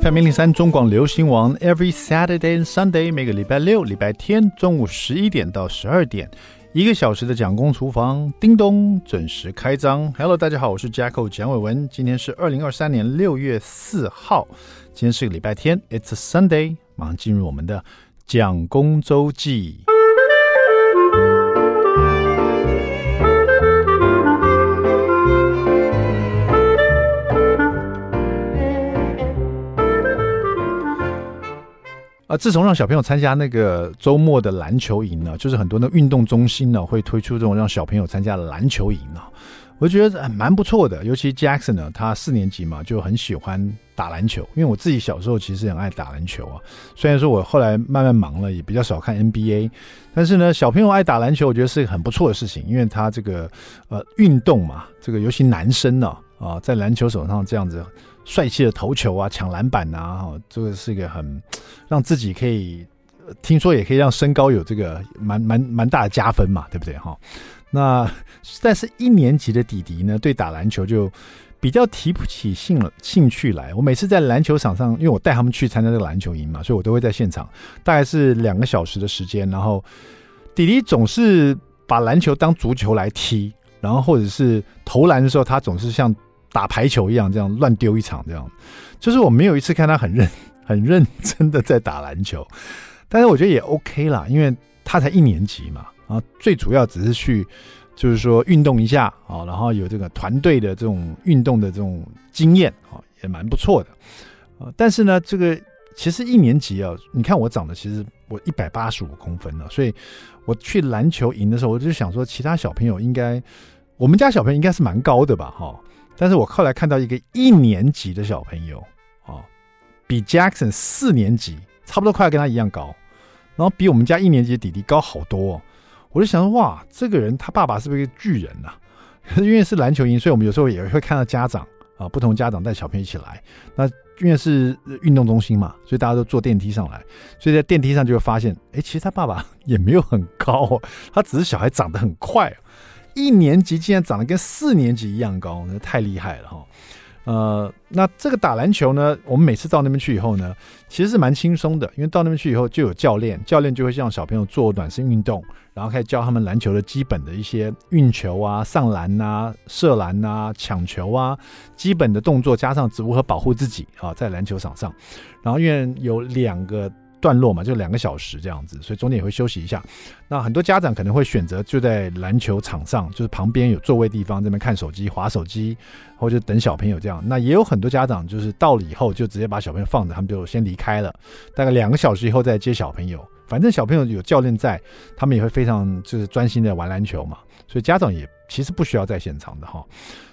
FM 零零三中广流行网，Every Saturday and Sunday，每个礼拜六、礼拜天中午十一点到十二点，一个小时的蒋公厨房，叮咚准时开张。Hello，大家好，我是 Jacko 蒋伟文，今天是二零二三年六月四号，今天是个礼拜天，It's a Sunday，马上进入我们的蒋公周记。啊，自从让小朋友参加那个周末的篮球营呢，就是很多的运动中心呢会推出这种让小朋友参加篮球营呢，我觉得蛮不错的。尤其 Jackson 呢，他四年级嘛就很喜欢打篮球，因为我自己小时候其实很爱打篮球啊。虽然说我后来慢慢忙了，也比较少看 NBA，但是呢，小朋友爱打篮球，我觉得是个很不错的事情，因为他这个呃运动嘛，这个尤其男生呢啊，在篮球手上这样子。帅气的投球啊，抢篮板啊，哈，这个是一个很让自己可以听说也可以让身高有这个蛮蛮蛮大的加分嘛，对不对哈？那但是一年级的弟弟呢，对打篮球就比较提不起兴兴趣来。我每次在篮球场上，因为我带他们去参加这个篮球营嘛，所以我都会在现场，大概是两个小时的时间。然后弟弟总是把篮球当足球来踢，然后或者是投篮的时候，他总是像。打排球一样，这样乱丢一场，这样，就是我没有一次看他很认 很认真的在打篮球，但是我觉得也 OK 啦，因为他才一年级嘛，啊，最主要只是去就是说运动一下啊，然后有这个团队的这种运动的这种经验啊，也蛮不错的啊。但是呢，这个其实一年级啊，你看我长得其实我一百八十五公分了，所以我去篮球营的时候，我就想说，其他小朋友应该，我们家小朋友应该是蛮高的吧，哈。但是我后来看到一个一年级的小朋友啊，比 Jackson 四年级差不多快要跟他一样高，然后比我们家一年级的弟弟高好多，我就想说哇，这个人他爸爸是不是一个巨人呐？因为是篮球营，所以我们有时候也会看到家长啊，不同家长带小朋友一起来。那因为是运动中心嘛，所以大家都坐电梯上来，所以在电梯上就会发现，哎，其实他爸爸也没有很高，他只是小孩长得很快。一年级竟然长得跟四年级一样高，那太厉害了哈！呃，那这个打篮球呢，我们每次到那边去以后呢，其实是蛮轻松的，因为到那边去以后就有教练，教练就会让小朋友做暖身运动，然后开始教他们篮球的基本的一些运球啊、上篮啊、射篮啊、抢球啊，基本的动作，加上如何保护自己啊，在篮球场上。然后因为有两个。段落嘛，就两个小时这样子，所以中间也会休息一下。那很多家长可能会选择就在篮球场上，就是旁边有座位地方，这边看手机、划手机，或者等小朋友这样。那也有很多家长就是到了以后就直接把小朋友放着，他们就先离开了。大概两个小时以后再接小朋友，反正小朋友有教练在，他们也会非常就是专心的玩篮球嘛。所以家长也其实不需要在现场的哈。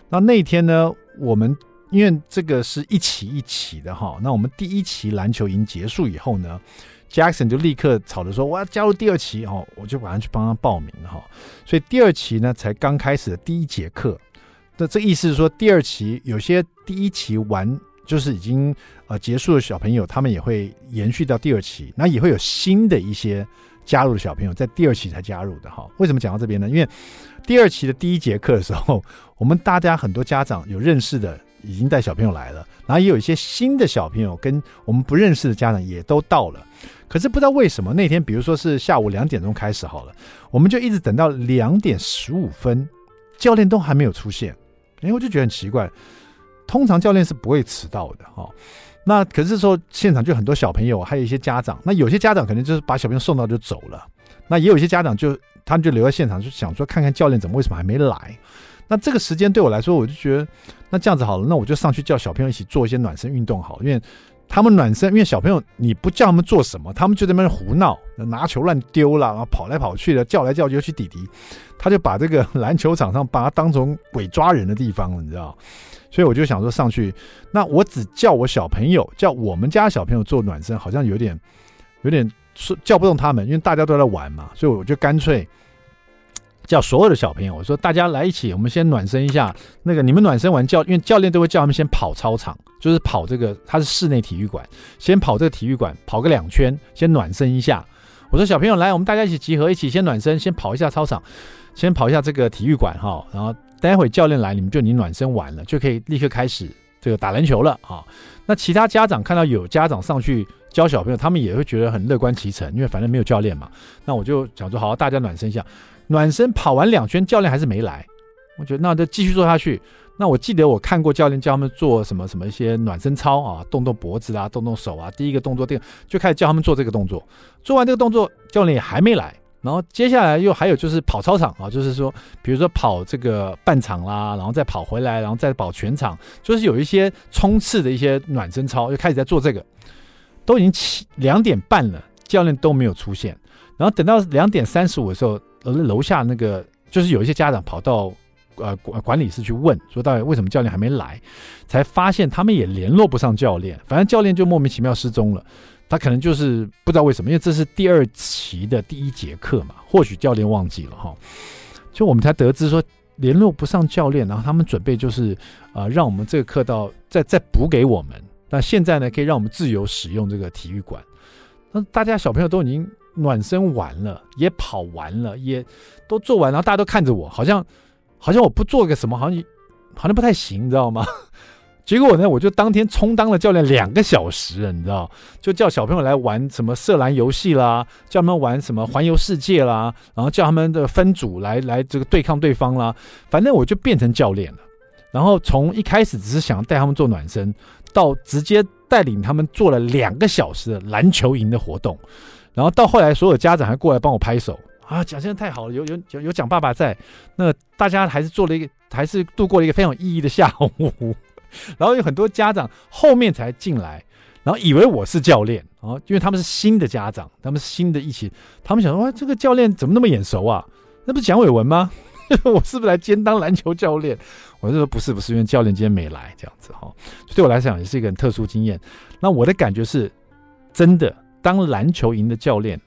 那那天呢，我们。因为这个是一期一期的哈，那我们第一期篮球营结束以后呢，Jackson 就立刻吵着说我要加入第二期哦，我就马上去帮他报名哈。所以第二期呢才刚开始的第一节课，那这意思是说第二期有些第一期完就是已经呃结束的小朋友，他们也会延续到第二期，那也会有新的一些加入的小朋友在第二期才加入的哈。为什么讲到这边呢？因为第二期的第一节课的时候，我们大家很多家长有认识的。已经带小朋友来了，然后也有一些新的小朋友跟我们不认识的家长也都到了。可是不知道为什么那天，比如说是下午两点钟开始好了，我们就一直等到两点十五分，教练都还没有出现。哎，我就觉得很奇怪，通常教练是不会迟到的哈。那可是说现场就很多小朋友，还有一些家长，那有些家长可能就是把小朋友送到就走了，那也有一些家长就他们就留在现场，就想说看看教练怎么为什么还没来。那这个时间对我来说，我就觉得，那这样子好了，那我就上去叫小朋友一起做一些暖身运动好了，因为他们暖身，因为小朋友你不叫他们做什么，他们就在那边胡闹，拿球乱丢了，然后跑来跑去的，叫来叫去，尤其弟弟，他就把这个篮球场上把它当成鬼抓人的地方了，你知道？所以我就想说上去，那我只叫我小朋友，叫我们家小朋友做暖身，好像有点有点叫不动他们，因为大家都在玩嘛，所以我就干脆。叫所有的小朋友，我说大家来一起，我们先暖身一下。那个你们暖身完教，因为教练都会叫他们先跑操场，就是跑这个，它是室内体育馆，先跑这个体育馆，跑个两圈，先暖身一下。我说小朋友来，我们大家一起集合，一起先暖身，先跑一下操场，先跑一下这个体育馆哈。然后待会教练来，你们就你暖身完了，就可以立刻开始这个打篮球了啊。那其他家长看到有家长上去教小朋友，他们也会觉得很乐观其成，因为反正没有教练嘛。那我就想说，好，大家暖身一下。暖身跑完两圈，教练还是没来。我觉得那就继续做下去。那我记得我看过教练教他们做什么什么一些暖身操啊，动动脖子啊，动动手啊。第一个动作，这个就开始教他们做这个动作。做完这个动作，教练也还没来。然后接下来又还有就是跑操场啊，就是说，比如说跑这个半场啦，然后再跑回来，然后再跑全场，就是有一些冲刺的一些暖身操，就开始在做这个。都已经七两点半了，教练都没有出现。然后等到两点三十五的时候，呃，楼下那个就是有一些家长跑到呃管管理室去问，说到底为什么教练还没来，才发现他们也联络不上教练，反正教练就莫名其妙失踪了。他可能就是不知道为什么，因为这是第二期的第一节课嘛，或许教练忘记了哈。就我们才得知说联络不上教练，然后他们准备就是呃让我们这个课到再再补给我们。那现在呢，可以让我们自由使用这个体育馆。那大家小朋友都已经暖身完了，也跑完了，也都做完，然后大家都看着我，好像好像我不做个什么，好像 好像不太行，你知道吗？结果呢，我就当天充当了教练两个小时，你知道，就叫小朋友来玩什么射篮游戏啦，叫他们玩什么环游世界啦，然后叫他们的分组来来这个对抗对方啦，反正我就变成教练了。然后从一开始只是想带他们做暖身。到直接带领他们做了两个小时的篮球营的活动，然后到后来所有家长还过来帮我拍手啊，讲真的太好了，有有有有蒋爸爸在，那大家还是做了一个，还是度过了一个非常有意义的下午。然后有很多家长后面才进来，然后以为我是教练啊，因为他们是新的家长，他们是新的一起，他们想说哇，这个教练怎么那么眼熟啊？那不是蒋伟文吗？我是不是来兼当篮球教练？我就说不是，不是，因为教练今天没来，这样子哈。对我来讲也是一个很特殊经验。那我的感觉是，真的当篮球营的教练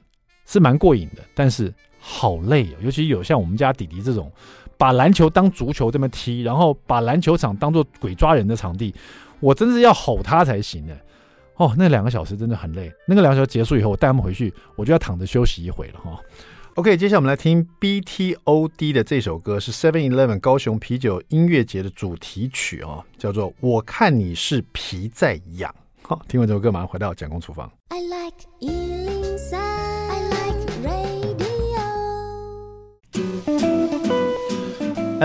是蛮过瘾的，但是好累哦。尤其有像我们家弟弟这种，把篮球当足球这么踢，然后把篮球场当做鬼抓人的场地，我真是要吼他才行呢。哦，那两个小时真的很累。那个两个小时结束以后，我带他们回去，我就要躺着休息一会了哈。OK，接下来我们来听 BTOD 的这首歌，是 Seven Eleven 高雄啤酒音乐节的主题曲哦，叫做《我看你是皮在痒》。好，听完这首歌，马上回到蒋公厨房。I like 103, I like radio.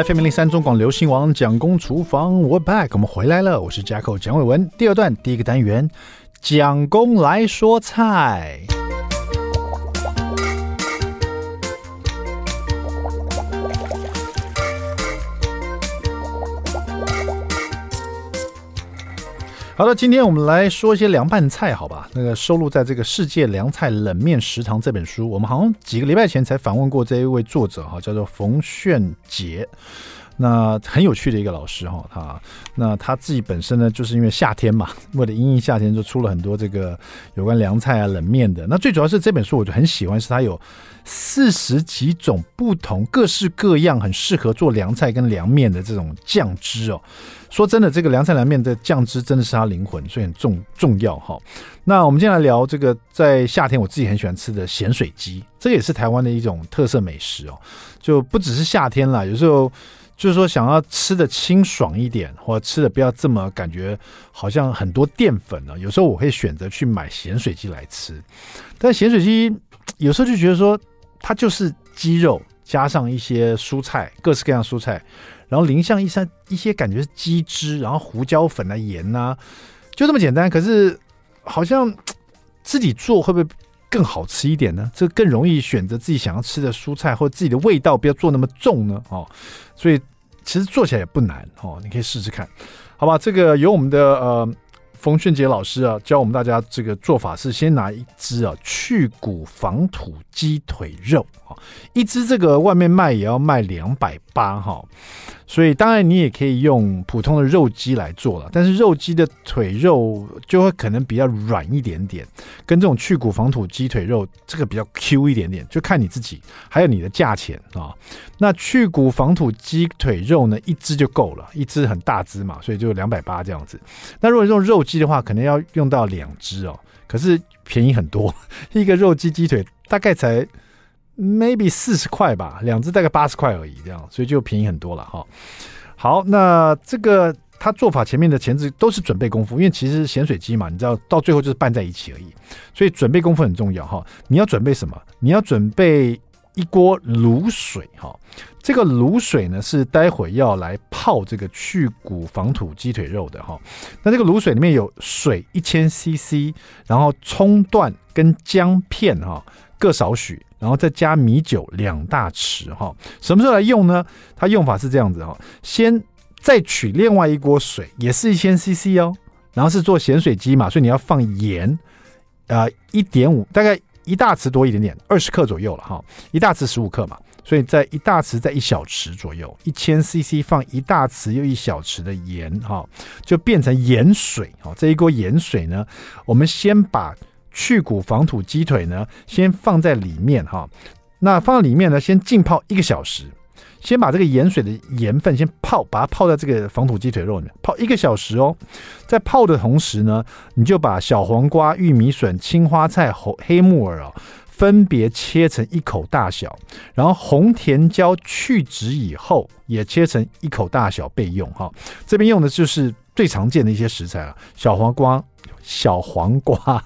FM 零三中广流行王蒋公厨房，We're back，我们回来了，我是 Jacko 蒋伟文。第二段第一个单元，蒋公来说菜。好的，今天我们来说一些凉拌菜，好吧？那个收录在这个《世界凉菜冷面食堂》这本书，我们好像几个礼拜前才访问过这一位作者哈，叫做冯炫杰。那很有趣的一个老师哈，他那他自己本身呢，就是因为夏天嘛，为了因应夏天，就出了很多这个有关凉菜啊、冷面的。那最主要是这本书，我就很喜欢，是它有四十几种不同、各式各样、很适合做凉菜跟凉面的这种酱汁哦。说真的，这个凉菜凉面的酱汁真的是它灵魂，所以很重重要哈。那我们今天来聊这个，在夏天我自己很喜欢吃的咸水鸡，这也是台湾的一种特色美食哦。就不只是夏天啦，有时候就是说想要吃的清爽一点，或者吃的不要这么感觉好像很多淀粉呢。有时候我会选择去买咸水鸡来吃，但咸水鸡有时候就觉得说它就是鸡肉加上一些蔬菜，各式各样蔬菜。然后淋上一些一些感觉是鸡汁，然后胡椒粉啊、盐、啊，就这么简单。可是好像自己做会不会更好吃一点呢？这更容易选择自己想要吃的蔬菜，或者自己的味道不要做那么重呢？哦，所以其实做起来也不难哦，你可以试试看，好吧？这个由我们的呃。冯炫杰老师啊，教我们大家这个做法是先拿一只啊去骨防土鸡腿肉啊，一只这个外面卖也要卖两百八哈。所以当然你也可以用普通的肉鸡来做了，但是肉鸡的腿肉就会可能比较软一点点，跟这种去骨防土鸡腿肉这个比较 Q 一点点，就看你自己，还有你的价钱啊。那去骨防土鸡腿肉呢，一只就够了，一只很大只嘛，所以就两百八这样子。那如果用肉鸡的话，可能要用到两只哦，可是便宜很多，一个肉鸡鸡腿大概才。Maybe 四十块吧，两只大概八十块而已，这样，所以就便宜很多了哈。好，那这个它做法前面的前置都是准备功夫，因为其实咸水鸡嘛，你知道到最后就是拌在一起而已，所以准备功夫很重要哈。你要准备什么？你要准备一锅卤水哈。这个卤水呢是待会要来泡这个去骨防土鸡腿肉的哈。那这个卤水里面有水一千 CC，然后葱段跟姜片哈各少许，然后再加米酒两大匙哈。什么时候来用呢？它用法是这样子哈，先。再取另外一锅水，也是一千 CC 哦，然后是做咸水鸡嘛，所以你要放盐，呃，一点五，大概一大匙多一点点，二十克左右了哈，一大匙十五克嘛，所以在一大匙在一小匙左右，一千 CC 放一大匙又一小匙的盐哈，就变成盐水哈。这一锅盐水呢，我们先把去骨防土鸡腿呢先放在里面哈，那放在里面呢先浸泡一个小时。先把这个盐水的盐分先泡，把它泡在这个防土鸡腿肉里面泡一个小时哦。在泡的同时呢，你就把小黄瓜、玉米笋、青花菜、红黑木耳啊，分别切成一口大小，然后红甜椒去籽以后也切成一口大小备用哈。这边用的就是最常见的一些食材了，小黄瓜、小黄瓜、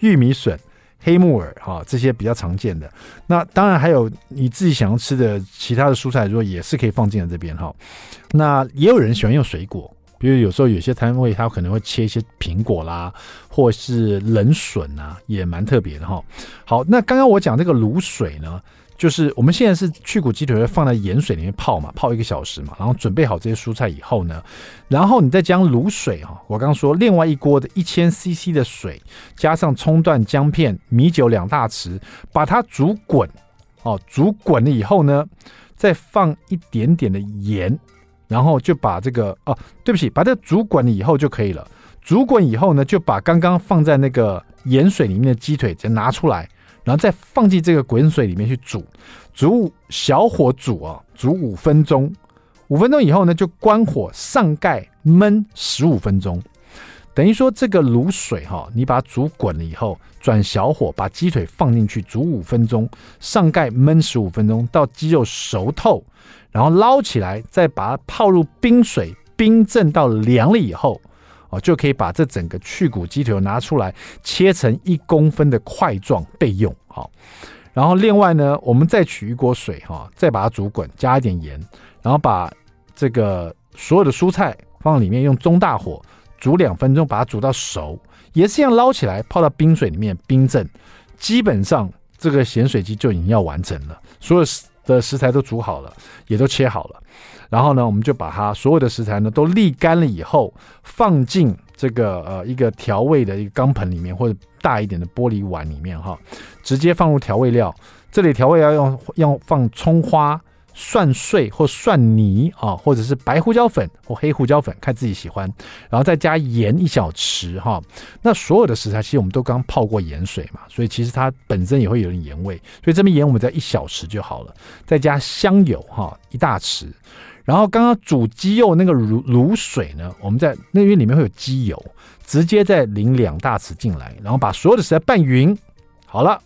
玉米笋。黑木耳哈，这些比较常见的。那当然还有你自己想要吃的其他的蔬菜，如果也是可以放进来这边哈。那也有人喜欢用水果，比如有时候有些摊位他可能会切一些苹果啦，或是冷笋啊，也蛮特别的哈。好，那刚刚我讲这个卤水呢？就是我们现在是去骨鸡腿会放在盐水里面泡嘛，泡一个小时嘛，然后准备好这些蔬菜以后呢，然后你再将卤水哈，我刚刚说另外一锅的一千 CC 的水，加上葱段、姜片、米酒两大匙，把它煮滚，哦，煮滚了以后呢，再放一点点的盐，然后就把这个哦，对不起，把这个煮滚了以后就可以了。煮滚以后呢，就把刚刚放在那个盐水里面的鸡腿再拿出来。然后再放进这个滚水里面去煮，煮小火煮啊，煮五分钟。五分钟以后呢，就关火上盖焖十五分钟。等于说这个卤水哈，你把它煮滚了以后，转小火把鸡腿放进去煮五分钟，上盖焖十五分钟，到鸡肉熟透，然后捞起来，再把它泡入冰水，冰镇到凉了以后。哦，就可以把这整个去骨鸡腿拿出来，切成一公分的块状备用。好，然后另外呢，我们再取一锅水哈，再把它煮滚，加一点盐，然后把这个所有的蔬菜放里面，用中大火煮两分钟，把它煮到熟，也是一样捞起来，泡到冰水里面冰镇。基本上这个咸水鸡就已经要完成了，所有的食材都煮好了，也都切好了。然后呢，我们就把它所有的食材呢都沥干了以后，放进这个呃一个调味的一个钢盆里面，或者大一点的玻璃碗里面哈，直接放入调味料。这里调味要用要放葱花、蒜碎或蒜泥啊，或者是白胡椒粉或黑胡椒粉，看自己喜欢。然后再加盐一小匙哈。那所有的食材其实我们都刚泡过盐水嘛，所以其实它本身也会有点盐味，所以这边盐我们再一小匙就好了。再加香油哈，一大匙。然后刚刚煮鸡肉那个卤卤水呢，我们在那边里面会有鸡油，直接再淋两大匙进来，然后把所有的食材拌匀，好了，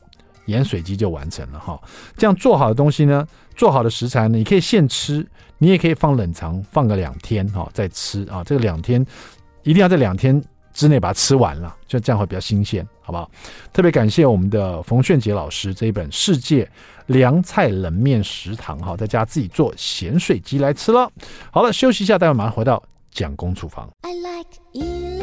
盐水鸡就完成了哈。这样做好的东西呢，做好的食材呢，你可以现吃，你也可以放冷藏，放个两天哈再吃啊。这个两天一定要在两天之内把它吃完了，就这样会比较新鲜，好不好？特别感谢我们的冯炫杰老师这一本《世界》。凉菜冷面食堂哈，在家自己做咸水鸡来吃了。好了，休息一下，待会马上回到蒋公厨房。I like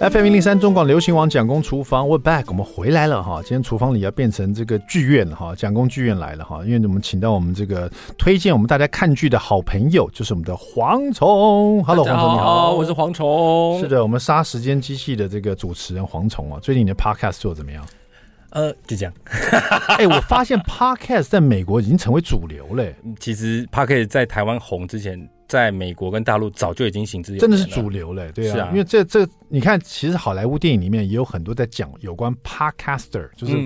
FM 零零三中广流行网蒋公厨房，We're back，我们回来了哈。今天厨房里要变成这个剧院哈，蒋公剧院来了哈。因为我们请到我们这个推荐我们大家看剧的好朋友，就是我们的蝗虫。Hello，蝗虫你好，我是蝗虫。是的，我们杀时间机器的这个主持人蝗虫啊。最近你的 Podcast 做怎么样？呃，就这样。哎、欸，我发现 Podcast 在美国已经成为主流了。其实 Podcast 在台湾红之前。在美国跟大陆早就已经行之有，真的是主流嘞，对啊，是啊，因为这这你看，其实好莱坞电影里面也有很多在讲有关 podcaster，就是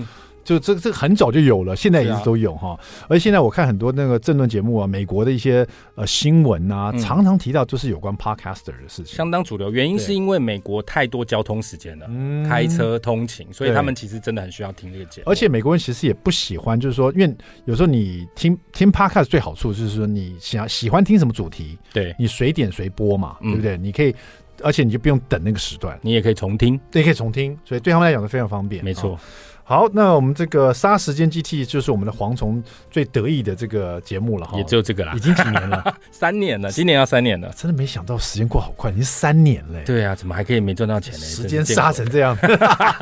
就这这个很早就有了，现在一直都有哈、啊。而且现在我看很多那个政论节目啊，美国的一些呃新闻啊、嗯，常常提到就是有关 podcaster 的事情，相当主流。原因是因为美国太多交通时间了，开车通勤，所以他们其实真的很需要听这个节目。而且美国人其实也不喜欢，就是说，因为有时候你听听 podcast 最好处就是说，你想喜欢听什么主题，对你随点随播嘛，对不对？嗯、你可以，而且你就不用等那个时段，你也可以重听，对，可以重听，所以对他们来讲是非常方便。没错。哦好，那我们这个杀时间机器就是我们的蝗虫最得意的这个节目了哈，也只有这个了，已经几年了，三年了，今年要三年了，真的没想到时间过好快，已经三年了。对啊，怎么还可以没赚到钱呢？时间杀成这样，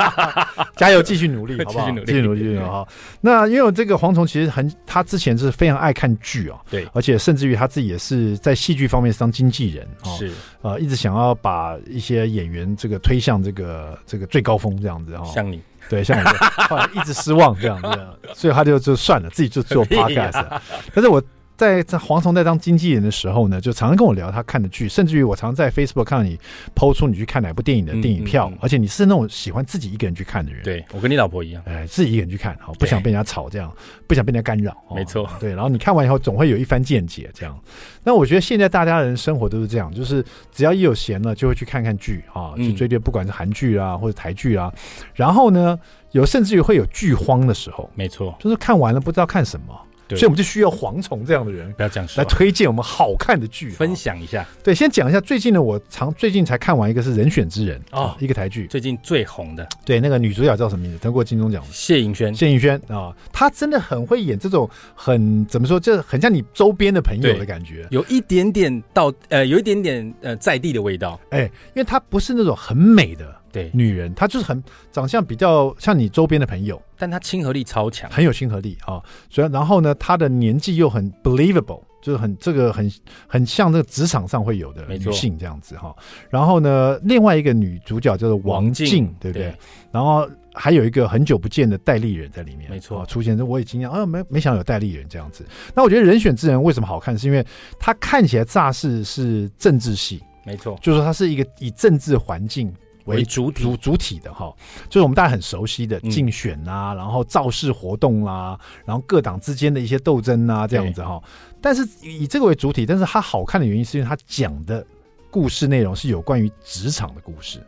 加油，继续努力，好不好？继续努力，继续努力哈。那因为这个蝗虫其实很，他之前是非常爱看剧啊，对，而且甚至于他自己也是在戏剧方面当经纪人啊，是呃，一直想要把一些演员这个推向这个这个最高峰这样子哈，像你。对，像我后来一直失望这样子，所以他就就算了，自己就做 podcast。但是我。在在蝗虫在当经纪人的时候呢，就常常跟我聊他看的剧，甚至于我常在 Facebook 看到你 PO 出你去看哪部电影的电影票，嗯嗯嗯，而且你是那种喜欢自己一个人去看的人。对，我跟你老婆一样，哎，自己一个人去看，好，不想被人家吵，这样不想被人家干扰。没错，对，然后你看完以后总会有一番见解，这样。那我觉得现在大家人生活都是这样，就是只要一有闲了，就会去看看剧啊，去追追，不管是韩剧啊或者台剧啊。然后呢，有甚至于会有剧荒的时候。没错，就是看完了不知道看什么。所以我们就需要蝗虫这样的人，不要这样说，来推荐我们好看的剧，分享一下。对，先讲一下最近呢，我常最近才看完一个是《人选之人》哦，一个台剧，最近最红的。对，那个女主角叫什么名字？得过金钟奖。谢盈萱。谢盈萱啊，她真的很会演这种很怎么说，就很像你周边的朋友的感觉，有一点点到呃，有一点点呃在地的味道。哎，因为她不是那种很美的。对，女人她就是很长相比较像你周边的朋友，但她亲和力超强，很有亲和力啊。所以然后呢，她的年纪又很 believable，就是很这个很很像这个职场上会有的女性这样子哈。然后呢，另外一个女主角叫做王静，对不对，对？然后还有一个很久不见的戴丽人在里面，没错，出现这我也惊讶啊，没没想到有戴丽人这样子。那我觉得人选之人为什么好看，是因为他看起来乍是是政治系，没错，就是说他是一个以政治环境。为主主主体的哈，就是我们大家很熟悉的竞选啊，嗯、然后造势活动啦、啊，然后各党之间的一些斗争啊，这样子哈。但是以这个为主体，但是它好看的原因是因为它讲的故事内容是有关于职场的故事。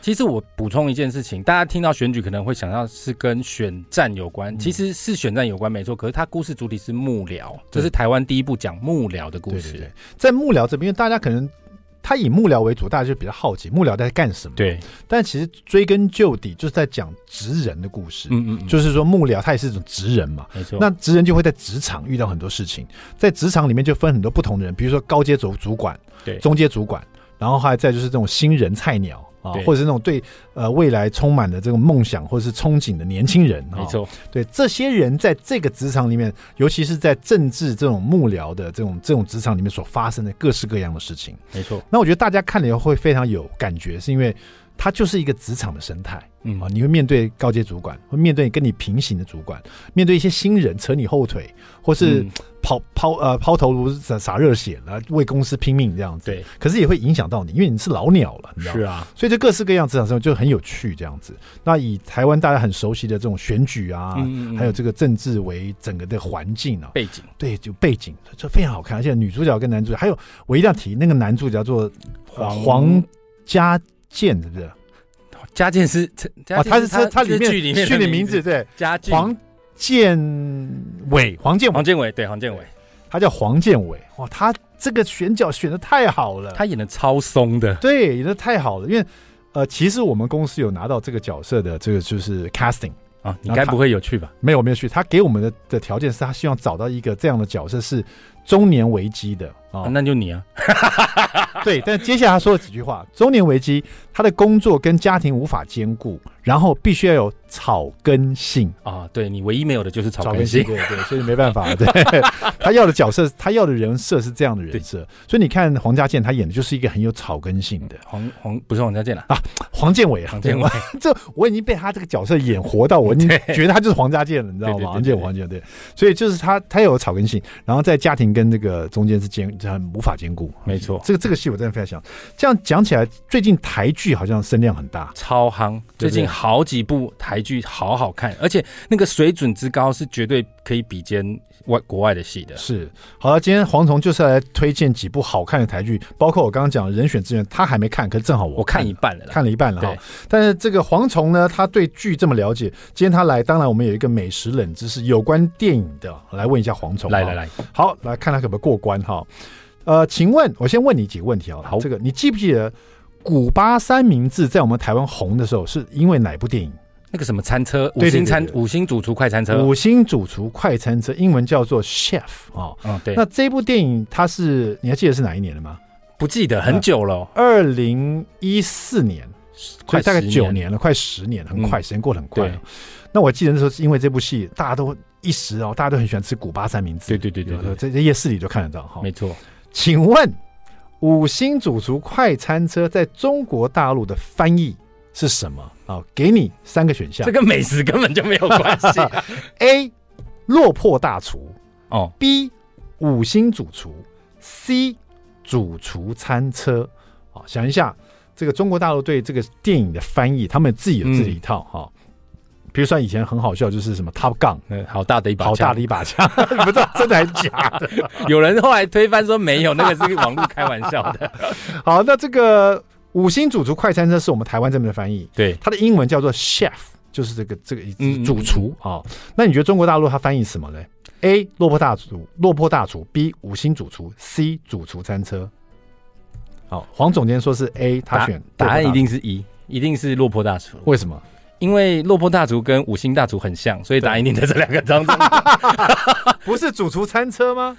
其实我补充一件事情，大家听到选举可能会想到是跟选战有关，嗯、其实是选战有关没错。可是它故事主体是幕僚，这是台湾第一部讲幕僚的故事。对对对，在幕僚这边，大家可能。他以幕僚为主，大家就比较好奇幕僚在干什么。对，但其实追根究底，就是在讲职人的故事。嗯嗯，嗯，就是说幕僚他也是一种职人嘛。没错。那职人就会在职场遇到很多事情，在职场里面就分很多不同的人，比如说高阶主主管，对，中阶主管，然后还再就是这种新人菜鸟。啊，或者是那种对呃未来充满的这种梦想或者是憧憬的年轻人，没错，对这些人在这个职场里面，尤其是在政治这种幕僚的这种这种职场里面所发生的各式各样的事情，没错。那我觉得大家看了以后会非常有感觉，是因为它就是一个职场的生态。嗯啊，你会面对高阶主管，会面对跟你平行的主管，面对一些新人扯你后腿，或是抛抛呃抛头颅洒洒热血来为公司拼命这样子。对，可是也会影响到你，因为你是老鸟了，你知道吗？是啊，所以这各式各样职场生活就很有趣这样子。那以台湾大家很熟悉的这种选举啊，嗯嗯还有这个政治为整个的环境啊背景，对，就背景这非常好看。而且女主角跟男主角，还有我一定要提那个男主角叫做黄家健，是不是？嘉健是啊，他是他他里面剧里名字对，黄建伟，黄建黄建伟对黄建伟，他叫黄建伟哇，他这个选角选的太好了，他演的超松的，对，演的太好了，因为呃，其实我们公司有拿到这个角色的这个就是 casting 啊，你该不会有去吧？没有没有去，他给我们的的条件是他希望找到一个这样的角色是中年危机的。啊，那就你啊，对，但接下来他说了几句话：中年危机，他的工作跟家庭无法兼顾，然后必须要有草根性。啊。对，你唯一没有的就是草根性，对对，所以没办法。对，他要的角色，他要的人设是这样的人设，所以你看黄家健他演的就是一个很有草根性的。黄黄，不是黄家健了啊，黄建伟啊，黄建伟，这我已经被他这个角色演活到，我已经觉得他就是黄家健了，你知道吗？黄建伟，黄建伟，对，所以就是他他有草根性，然后在家庭跟这个中间是兼很无法兼顾。没错，这个这个戏我真的非常想。这样讲起来，最近台剧好像声量很大，超夯。最近好几部台剧好好看，而且那个水准之高是绝对可以比肩外国外的戏的。是，好了，今天蝗虫就是来推荐几部好看的台剧，包括我刚刚讲的人选之源，他还没看，可是正好我看，我看一半了，看了一半了哈。但是这个蝗虫呢，他对剧这么了解，今天他来，当然我们有一个美食冷知识有关电影的，来问一下蝗虫。来来来，好，来看他可不可以过关哈。呃，请问我先问你几个问题啊？好，这个你记不记得古巴三明治在我们台湾红的时候是因为哪部电影？那个什么餐车，五星餐，五星主厨快餐车，五星主厨快餐车，英文叫做 Chef 啊。嗯，对。那这部电影它是你还记得是哪一年的吗？不记得，很久了，二零一四年，快大概九年了，快十年，很快，时间过得很快。那我记得那时候是因为这部戏，大家都一时哦，大家都很喜欢吃古巴三明治。对对对对，在在夜市里都看得到哈。没错。请问五星主厨快餐车在中国大陆的翻译是什么？好，给你三个选项，这跟美食根本就没有关系。A. 落魄大厨哦，B. 五星主厨，C. 主厨餐车。好，想一下，这个中国大陆对这个电影的翻译，他们自己有自己一套哈。比如说以前很好笑，就是什么 Top Gun，嗯，好大的一把，好大的一把枪，不知道真的还是假的。有人后来推翻说没有，那个是网络开玩笑的。好，那这个。五星主厨快餐车是我们台湾这边的翻译，对，它的英文叫做 chef，就是这个这个主厨啊、哦。那你觉得中国大陆它翻译什么呢？A. 落魄大厨，落魄大厨；B. 五星主厨；C. 主厨餐车。好，黄总监说是 A，他选答，答案一定是一，一定是落魄大厨。为什么？因为落魄大厨跟五星大厨很像，所以答案一定在这两个当中。不是主厨餐车吗？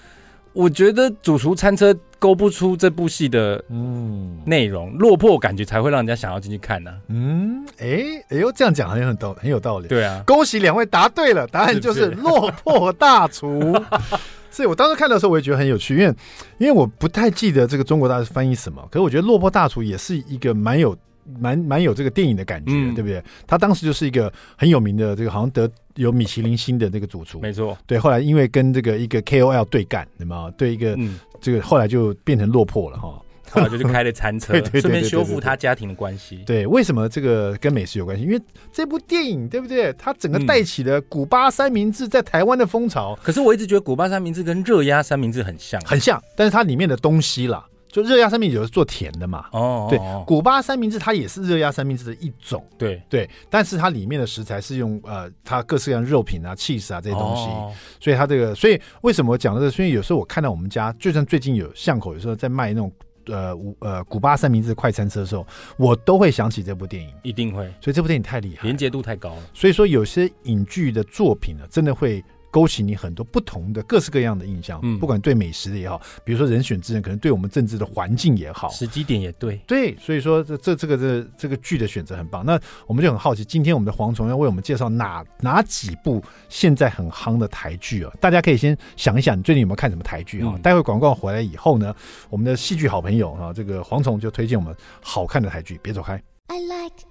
我觉得主厨餐车勾不出这部戏的嗯内容，落魄感觉才会让人家想要进去看呢、啊。嗯，哎、欸，哎呦，这样讲很有道，很有道理。对啊，恭喜两位答对了，答案就是落魄大厨。以我当时看的时候，我也觉得很有趣，因为因为我不太记得这个中国大陆翻译什么，可是我觉得落魄大厨也是一个蛮有。蛮蛮有这个电影的感觉，嗯、对不对？他当时就是一个很有名的这个，好像得有米其林星的那个主厨，没错。对，后来因为跟这个一个 KOL 对干，对吗？对一个、嗯、这个后来就变成落魄了哈。后来就开了餐车，顺便修复他家庭的关系。对，为什么这个跟美食有关系？因为这部电影，对不对？它整个带起了古巴三明治在台湾的风潮。可是我一直觉得古巴三明治跟热压三明治很像，很像，但是它里面的东西啦。就热压三明治是做甜的嘛？哦，对，古巴三明治它也是热压三明治的一种。对对，但是它里面的食材是用呃，它各式各样肉品啊、cheese 啊这些东西，哦、所以它这个，所以为什么我讲这个？所以有时候我看到我们家，就算最近有巷口有时候在卖那种呃呃古巴三明治快餐车的时候，我都会想起这部电影，一定会。所以这部电影太厉害，连接度太高了。所以说有些影剧的作品呢，真的会。勾起你很多不同的各式各样的印象，嗯，不管对美食的也好，比如说人选之人，可能对我们政治的环境也好，时机点也对，对，所以说这这这个这这个剧的选择很棒。那我们就很好奇，今天我们的蝗虫要为我们介绍哪哪几部现在很夯的台剧啊？大家可以先想一想，你最近有没有看什么台剧啊？嗯、待会广告回来以后呢，我们的戏剧好朋友啊，这个蝗虫就推荐我们好看的台剧，别走开。I like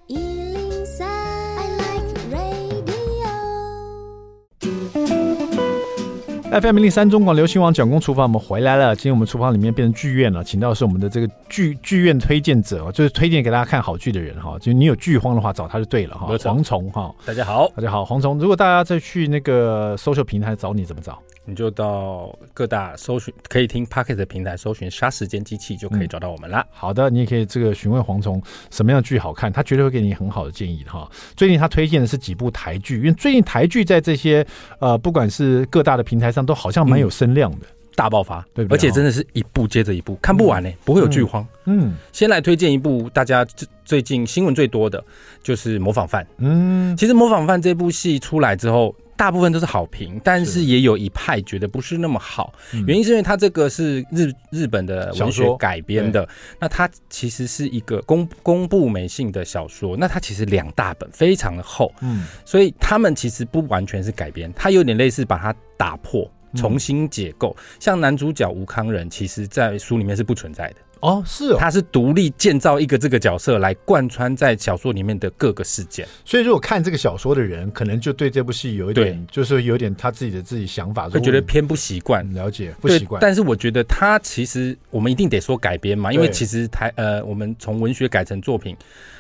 FM 零零三中广流行网蒋公厨房，我们回来了。今天我们厨房里面变成剧院了，请到的是我们的这个剧剧院推荐者，就是推荐给大家看好剧的人哈。就你有剧荒的话，找他就对了哈。黄虫哈，大家好，大家好，黄虫。如果大家再去那个 social 平台找你，怎么找？你就到各大搜寻可以听 Pocket 的平台搜寻“杀时间机器”就可以找到我们了。嗯、好的，你也可以这个询问蝗虫什么样的剧好看，他绝对会给你很好的建议哈。最近他推荐的是几部台剧，因为最近台剧在这些呃不管是各大的平台上都好像蛮有声量的、嗯，大爆发，对对？而且真的是一部接着一部，看不完呢、欸，不会有剧荒。嗯，先来推荐一部大家最最近新闻最多的就是《模仿犯》。嗯，其实《模仿犯》这部戏出来之后。大部分都是好评，但是也有一派觉得不是那么好。原因是因为它这个是日日本的文学改编的，那它其实是一个公公布美信的小说，那它其实两大本非常的厚，嗯，所以他们其实不完全是改编，它有点类似把它打破，重新解构。像男主角吴康仁，其实在书里面是不存在的。哦，是哦，他是独立建造一个这个角色来贯穿在小说里面的各个事件。所以，如果看这个小说的人，可能就对这部戏有一点，就是有点他自己的自己想法，会觉得偏不习惯，了解不习惯。但是，我觉得他其实我们一定得说改编嘛，因为其实台呃，我们从文学改成作品。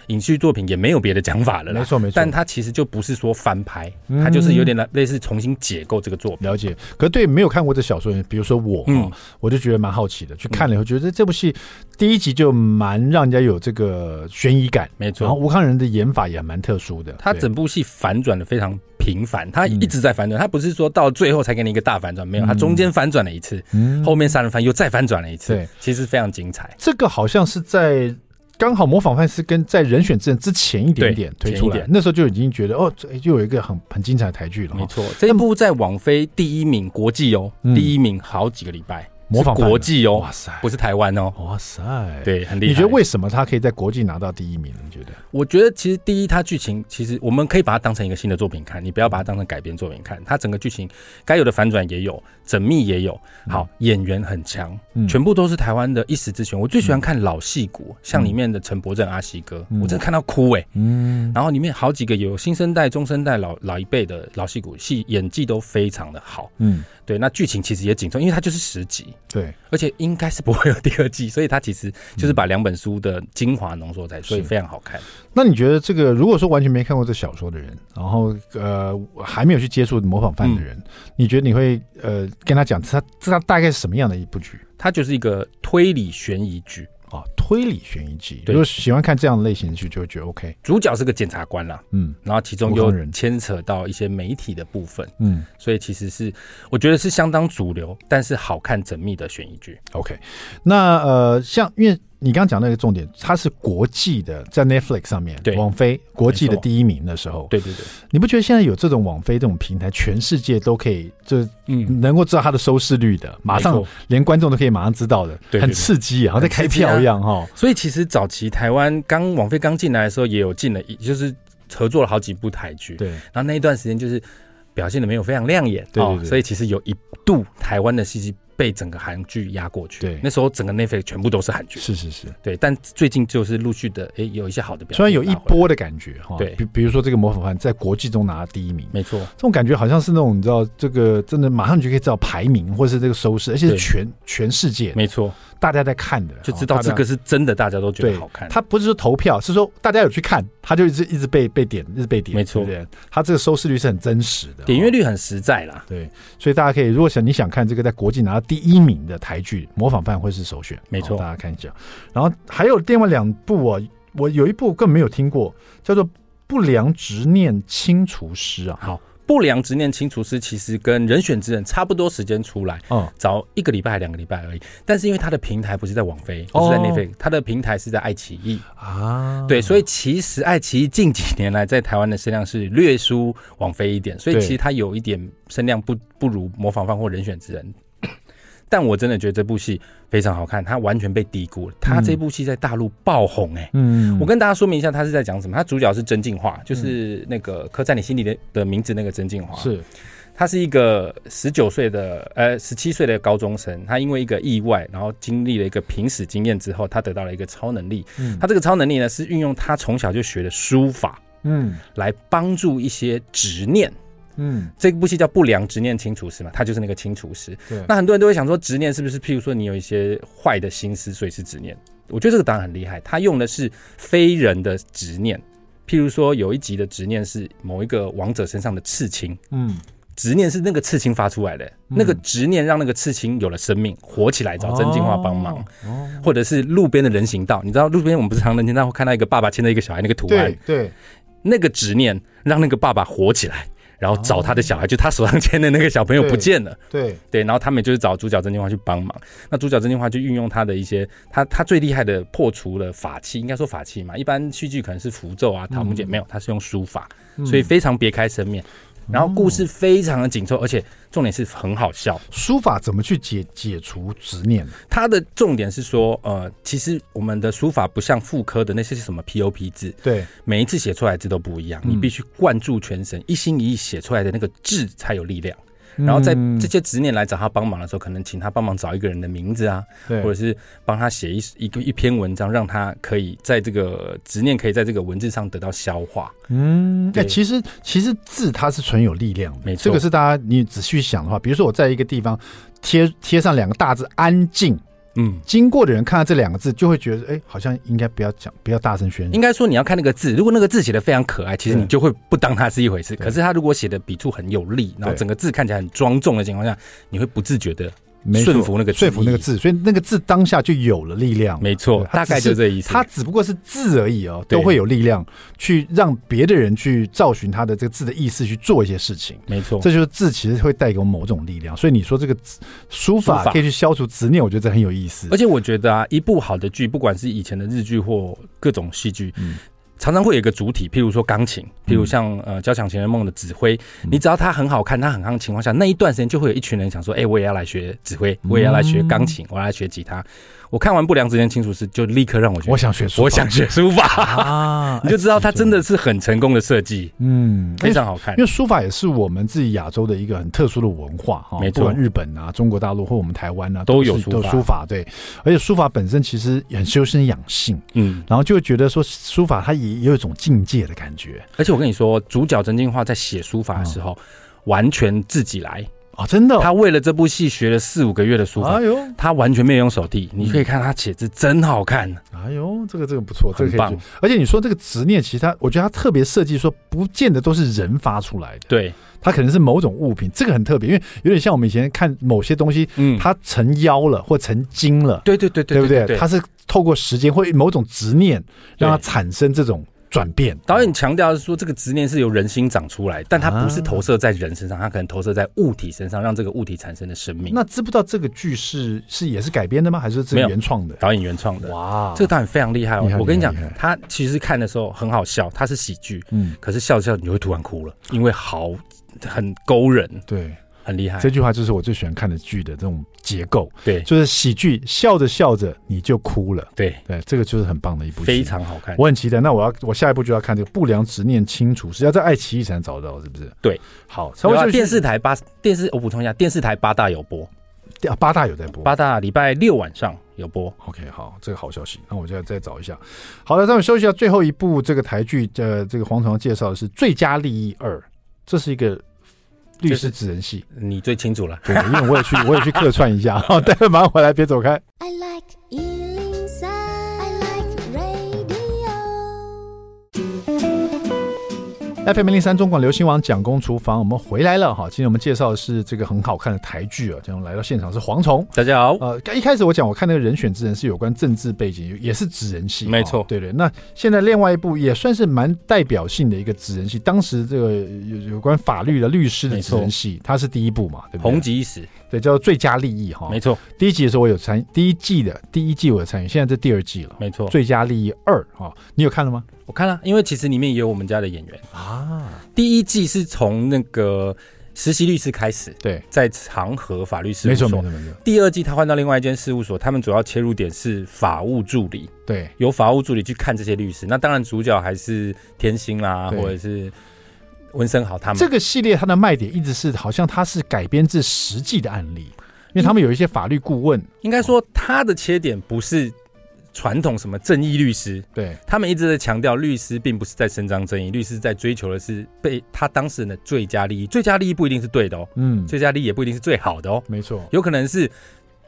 影视作品也没有别的讲法了，没错没错。但它其实就不是说翻拍，它就是有点类似重新解构这个作品。了解。可是对没有看过这小说比如说我，嗯，我就觉得蛮好奇的，去看了以后觉得这部戏第一集就蛮让人家有这个悬疑感，没错。然后吴康仁的演法也蛮特殊的，他整部戏反转的非常频繁，他一直在反转，他不是说到最后才给你一个大反转，没有，他中间反转了一次，后面杀人犯又再反转了一次，对，其实非常精彩。这个好像是在。刚好模仿犯是跟在人选之人之前一点点推出来，那时候就已经觉得哦，又有一个很很精彩的台剧了。没错，这部在网飞第一名国际哦，第一名好几个礼拜。模仿国际哦，哇塞，不是台湾哦，哇塞，对，很厉害。你觉得为什么他可以在国际拿到第一名？你觉得？我觉得其实第一，它剧情其实我们可以把它当成一个新的作品看，你不要把它当成改编作品看。它整个剧情该有的反转也有，缜密也有，好，演员很强，全部都是台湾的一时之选。我最喜欢看老戏骨，像里面的陈柏正阿西哥，我真的看到哭哎。嗯，然后里面好几个有新生代、中生代、老老一辈的老戏骨，戏演技都非常的好。嗯。对，那剧情其实也紧凑，因为它就是十集，对，而且应该是不会有第二季，所以它其实就是把两本书的精华浓缩在，所以非常好看。那你觉得这个，如果说完全没看过这小说的人，然后呃还没有去接触模仿犯的人，嗯、你觉得你会呃跟他讲，他这他大概是什么样的一部剧？它就是一个推理悬疑剧。啊，推理悬疑剧，如果喜欢看这样的类型的剧，就会觉得 OK。主角是个检察官啦，嗯，然后其中又牵扯到一些媒体的部分，嗯，所以其实是我觉得是相当主流，但是好看缜密的悬疑剧。OK，那呃，像因为。你刚刚讲那个重点，它是国际的，在 Netflix 上面，对，网飞国际的第一名的时候，对对对，你不觉得现在有这种网飞这种平台，全世界都可以就嗯。能够知道它的收视率的，马上连观众都可以马上知道的，很刺激啊，好像在开票一样哈。所以其实早期台湾刚网飞刚进来的时候，也有进了一，就是合作了好几部台剧，对，然后那一段时间就是表现的没有非常亮眼，对，所以其实有一度台湾的戏剧。被整个韩剧压过去，对，那时候整个 Netflix 全部都是韩剧，是是是，对。但最近就是陆续的，哎，有一些好的表现，虽然有一波的感觉哈，对。比比如说这个模仿犯在国际中拿了第一名，没错，这种感觉好像是那种你知道，这个真的马上就可以知道排名或是这个收视，而且是全全世界，没错，大家在看的，就知道这个是真的，大家都觉得好看。他不是说投票，是说大家有去看，他就一直一直被被点，一直被点，没错，对。他这个收视率是很真实的，点阅率很实在啦，对。所以大家可以，如果想你想看这个在国际拿到第一名的。台剧《模仿犯》会是首选，没错，大家看一下。然后还有另外两部啊，我有一部更没有听过，叫做《不良执念清除师》啊。好，《不良执念清除师》其实跟《人选之人》差不多时间出来，嗯，早一个礼拜还两个礼拜而已。但是因为它的平台不是在网飞，不是在 Netflix，它的平台是在爱奇艺啊。对，所以其实爱奇艺近几年来在台湾的声量是略输网飞一点，所以其实它有一点声量不不如《模仿犯》或《人选之人》。但我真的觉得这部戏非常好看，它完全被低估了。它这部戏在大陆爆红哎、欸，嗯，我跟大家说明一下，它是在讲什么？它主角是曾静华，就是那个刻在你心里的的名字那个曾静华。是，他是一个十九岁的呃十七岁的高中生，他因为一个意外，然后经历了一个濒死经验之后，他得到了一个超能力。嗯，他这个超能力呢是运用他从小就学的书法，嗯，来帮助一些执念。嗯，这部戏叫《不良执念清除师》嘛，他就是那个清除师。对，那很多人都会想说，执念是不是？譬如说，你有一些坏的心思，所以是执念。我觉得这个答案很厉害，他用的是非人的执念。譬如说，有一集的执念是某一个王者身上的刺青，嗯，执念是那个刺青发出来的，嗯、那个执念让那个刺青有了生命，活起来，找真进化帮忙。哦，或者是路边的人行道，你知道路边我们不是常人行道会看到一个爸爸牵着一个小孩那个图案，对，对那个执念让那个爸爸活起来。然后找他的小孩，就他手上牵的那个小朋友不见了。对对，然后他们就是找主角曾金花去帮忙。那主角曾金花就运用他的一些，他他最厉害的破除了法器，应该说法器嘛。一般戏剧可能是符咒啊、桃木剑，没有，他是用书法，所以非常别开生面。然后故事非常的紧凑，而且重点是很好笑。书法怎么去解解除执念？它的重点是说，呃，其实我们的书法不像妇科的那些什么 POP 字，对，每一次写出来的字都不一样，你必须灌注全神，一心一意写出来的那个字才有力量。然后在这些执念来找他帮忙的时候，可能请他帮忙找一个人的名字啊，或者是帮他写一一个一篇文章，让他可以在这个执念可以在这个文字上得到消化。嗯，哎，其实其实字它是存有力量的，没错，这个是大家你仔细想的话，比如说我在一个地方贴贴上两个大字“安静”。嗯，经过的人看到这两个字，就会觉得，哎、欸，好像应该不要讲，不要大声宣。应该说，你要看那个字，如果那个字写的非常可爱，其实你就会不当它是一回事。可是他如果写的笔触很有力，然后整个字看起来很庄重的情况下，你会不自觉的。顺服那个说服那个字，所以那个字当下就有了力量。没错，大概就这意思。它只不过是字而已哦，都会有力量去让别的人去照寻他的这个字的意思去做一些事情。没错，这就是字其实会带给我某种力量。所以你说这个书法可以去消除执念，我觉得这很有意思。而且我觉得啊，一部好的剧，不管是以前的日剧或各种戏剧，嗯。常常会有一个主体，譬如说钢琴，譬如像呃《交响情人梦》的指挥，你只要他很好看，他很夯的情况下，那一段时间就会有一群人想说，哎，我也要来学指挥，我也要来学钢琴，我要来学吉他。我看完《不良之间清楚是》，就立刻让我觉得我想学书法，我想学书法啊！你就知道它真的是很成功的设计，嗯，非常好看。因为书法也是我们自己亚洲的一个很特殊的文化哈，没错，不管日本啊、中国大陆或我们台湾啊，都有书法，书法对。而且书法本身其实很修身养性，嗯，然后就会觉得说书法它也也有一种境界的感觉。而且我跟你说，主角曾敬驊在写书法的时候，完全自己来。啊、哦，真的、哦！他为了这部戏学了四五个月的书法，哎呦，他完全没有用手递。你可以看他写字真好看。哎呦，这个这个不错，这个很棒。而且你说这个执念，其实他我觉得他特别设计说，不见得都是人发出来的。对，他可能是某种物品，这个很特别，因为有点像我们以前看某些东西，嗯，它成妖了或成精了。对对对对，对不对？对对对，它是透过时间或某种执念，让它产生这种。转变，导演强调是说，这个执念是由人心长出来，但它不是投射在人身上，它可能投射在物体身上，让这个物体产生的生命。那知不知道这个剧是是也是改编的吗？还是这是原创的？导演原创的。哇，这个导演非常厉害哦！我跟你讲，他其实看的时候很好笑，他是喜剧，嗯，可是笑着笑着你会突然哭了，因为好很勾人。对。很厉害，这句话就是我最喜欢看的剧的这种结构。对，就是喜剧，笑着笑着你就哭了。对对，这个就是很棒的一部剧，非常好看。我很期待。那我要我下一步就要看这个《不良执念清除》，是要在爱奇艺才能找到，是不是？对，好。稍微电视台八电视，我补充一下，电视台八大有播，啊八大有在播，八大礼拜六晚上有播。OK，好，这个好消息。那我就要再找一下。好了，那我们休息一下。最后一部这个台剧，呃，这个黄总介绍的是《最佳利益二》，这是一个。律师指人系，你最清楚了。对，因为我也去，我也去客串一下。好，待会马上回来，别走开。I like FM 零零三中广流行网蒋公厨房，我们回来了哈。今天我们介绍的是这个很好看的台剧啊。今天来到现场是蝗虫，大家好。呃，一开始我讲我看那个人选之人是有关政治背景，也是纸人戏，没错。对对。那现在另外一部也算是蛮代表性的一个纸人戏，当时这个有有关法律的律师的纸人戏，它是第一部嘛，对不对？红极一时，对，叫做最佳利益哈，没错。第一集的时候我有参，第一季的第一季我有参与，现在这第二季了，没错。最佳利益二哈，你有看了吗？我看了，因为其实里面也有我们家的演员啊。第一季是从那个实习律师开始，对，在长和法律事务所。没错没错没错。第二季他换到另外一间事务所，他们主要切入点是法务助理，对，由法务助理去看这些律师。那当然主角还是天心啦，或者是温森豪他们。这个系列它的卖点一直是好像它是改编自实际的案例，因为他们有一些法律顾问。应该说它的切点不是。传统什么正义律师，对，他们一直在强调，律师并不是在伸张正义，律师在追求的是被他当事人的最佳利益。最佳利益不一定是对的哦，嗯，最佳利益也不一定是最好的哦，没错，有可能是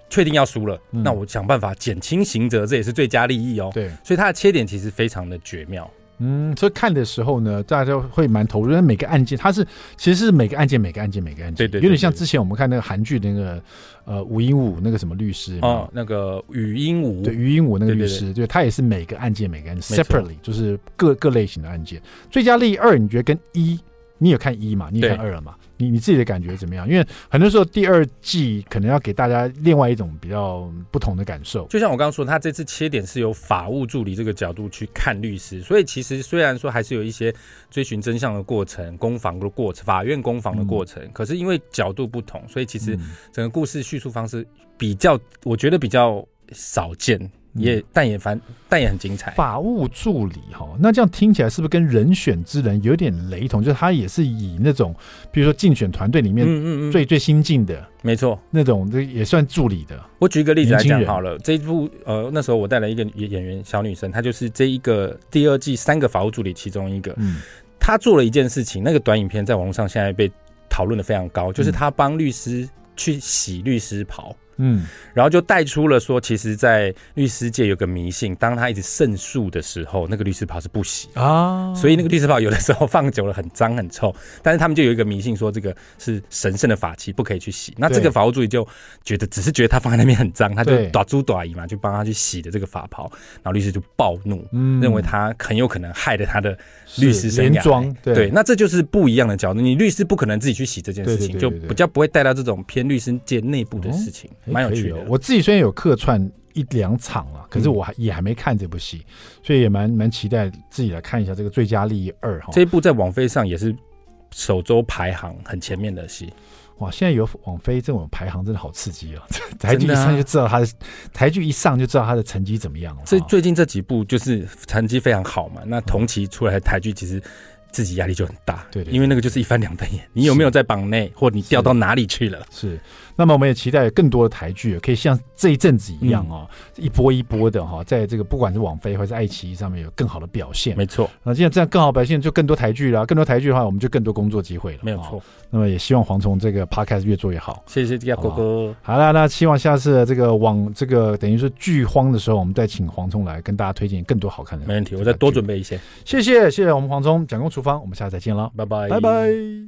确定要输了，嗯，那我想办法减轻刑责，这也是最佳利益哦。对，所以他的切点其实非常的绝妙。嗯，所以看的时候呢，大家会蛮投入。因为每个案件，它是其实是每个案件、每个案件、每个案件，对对，有点像之前我们看那个韩剧那个呃吴英武那个什么律师哦，那个语英武，对语英武那个律师，对他也是每个案件、每个案件 separately，就是各各类型的案件。最佳利益二，你觉得跟一？你有看一嘛？你有看二了嘛？你你自己的感觉怎么样？因为很多时候第二季可能要给大家另外一种比较不同的感受。就像我刚刚说，他这次切点是由法务助理这个角度去看律师，所以其实虽然说还是有一些追寻真相的过程、攻防的过程、法院攻防的过程，嗯、可是因为角度不同，所以其实整个故事叙述方式比较，我觉得比较少见。也但也反但也很精彩。法务助理哈，那这样听起来是不是跟人选之人有点雷同？就是他也是以那种，比如说竞选团队里面嗯嗯最最新进的，没错，那种这也算助理的。我举一个例子来讲好了，这一部呃那时候我带了一个演员小女生，她就是这一个第二季三个法务助理其中一个，嗯，她做了一件事情，那个短影片在网络上现在被讨论的非常高，就是她帮律师去洗律师袍。嗯，然后就带出了说，其实，在律师界有个迷信，当他一直胜诉的时候，那个律师袍是不洗。啊，所以那个律师袍有的时候放久了很脏很臭，但是他们就有一个迷信，说这个是神圣的法器，不可以去洗。那这个法务助理就觉得，只是觉得他放在那边很脏，他就打猪打姨嘛，就帮他去洗的这个法袍，然后律师就暴怒，认为他很有可能害了他的律师生涯。对，那这就是不一样的角度，你律师不可能自己去洗这件事情，就比较不会带到这种偏律师界内部的事情。蛮有趣的，我自己虽然有客串一两场了，可是我还也还没看这部戏，所以也蛮蛮期待自己来看一下这个《最佳利益二》哈。这一部在网飞上也是首周排行很前面的戏，哇！现在有网飞这种排行真的好刺激哦。台剧一上就知道它的台剧一上就知道它的成绩怎么样了。这最近这几部就是成绩非常好嘛，那同期出来的台剧其实。自己压力就很大，对，对，因为那个就是一翻两瞪眼，你有没有在榜内，或你掉到哪里去了？是。那么我们也期待更多的台剧，可以像这一阵子一样哦，一波一波的哈，在这个不管是网飞或者是爱奇艺上面有更好的表现。没错。那既然这样更好表现，就更多台剧了，更多台剧的话，我们就更多工作机会了。没有错。那么也希望蝗虫这个 podcast 越做越好。谢谢这个哥哥。好了，那希望下次这个网这个等于说剧荒的时候，我们再请蝗虫来跟大家推荐更多好看的。没问题，我再多准备一些。谢谢谢谢我们蝗虫蒋公厨房，我们下次再见了。拜拜，拜拜。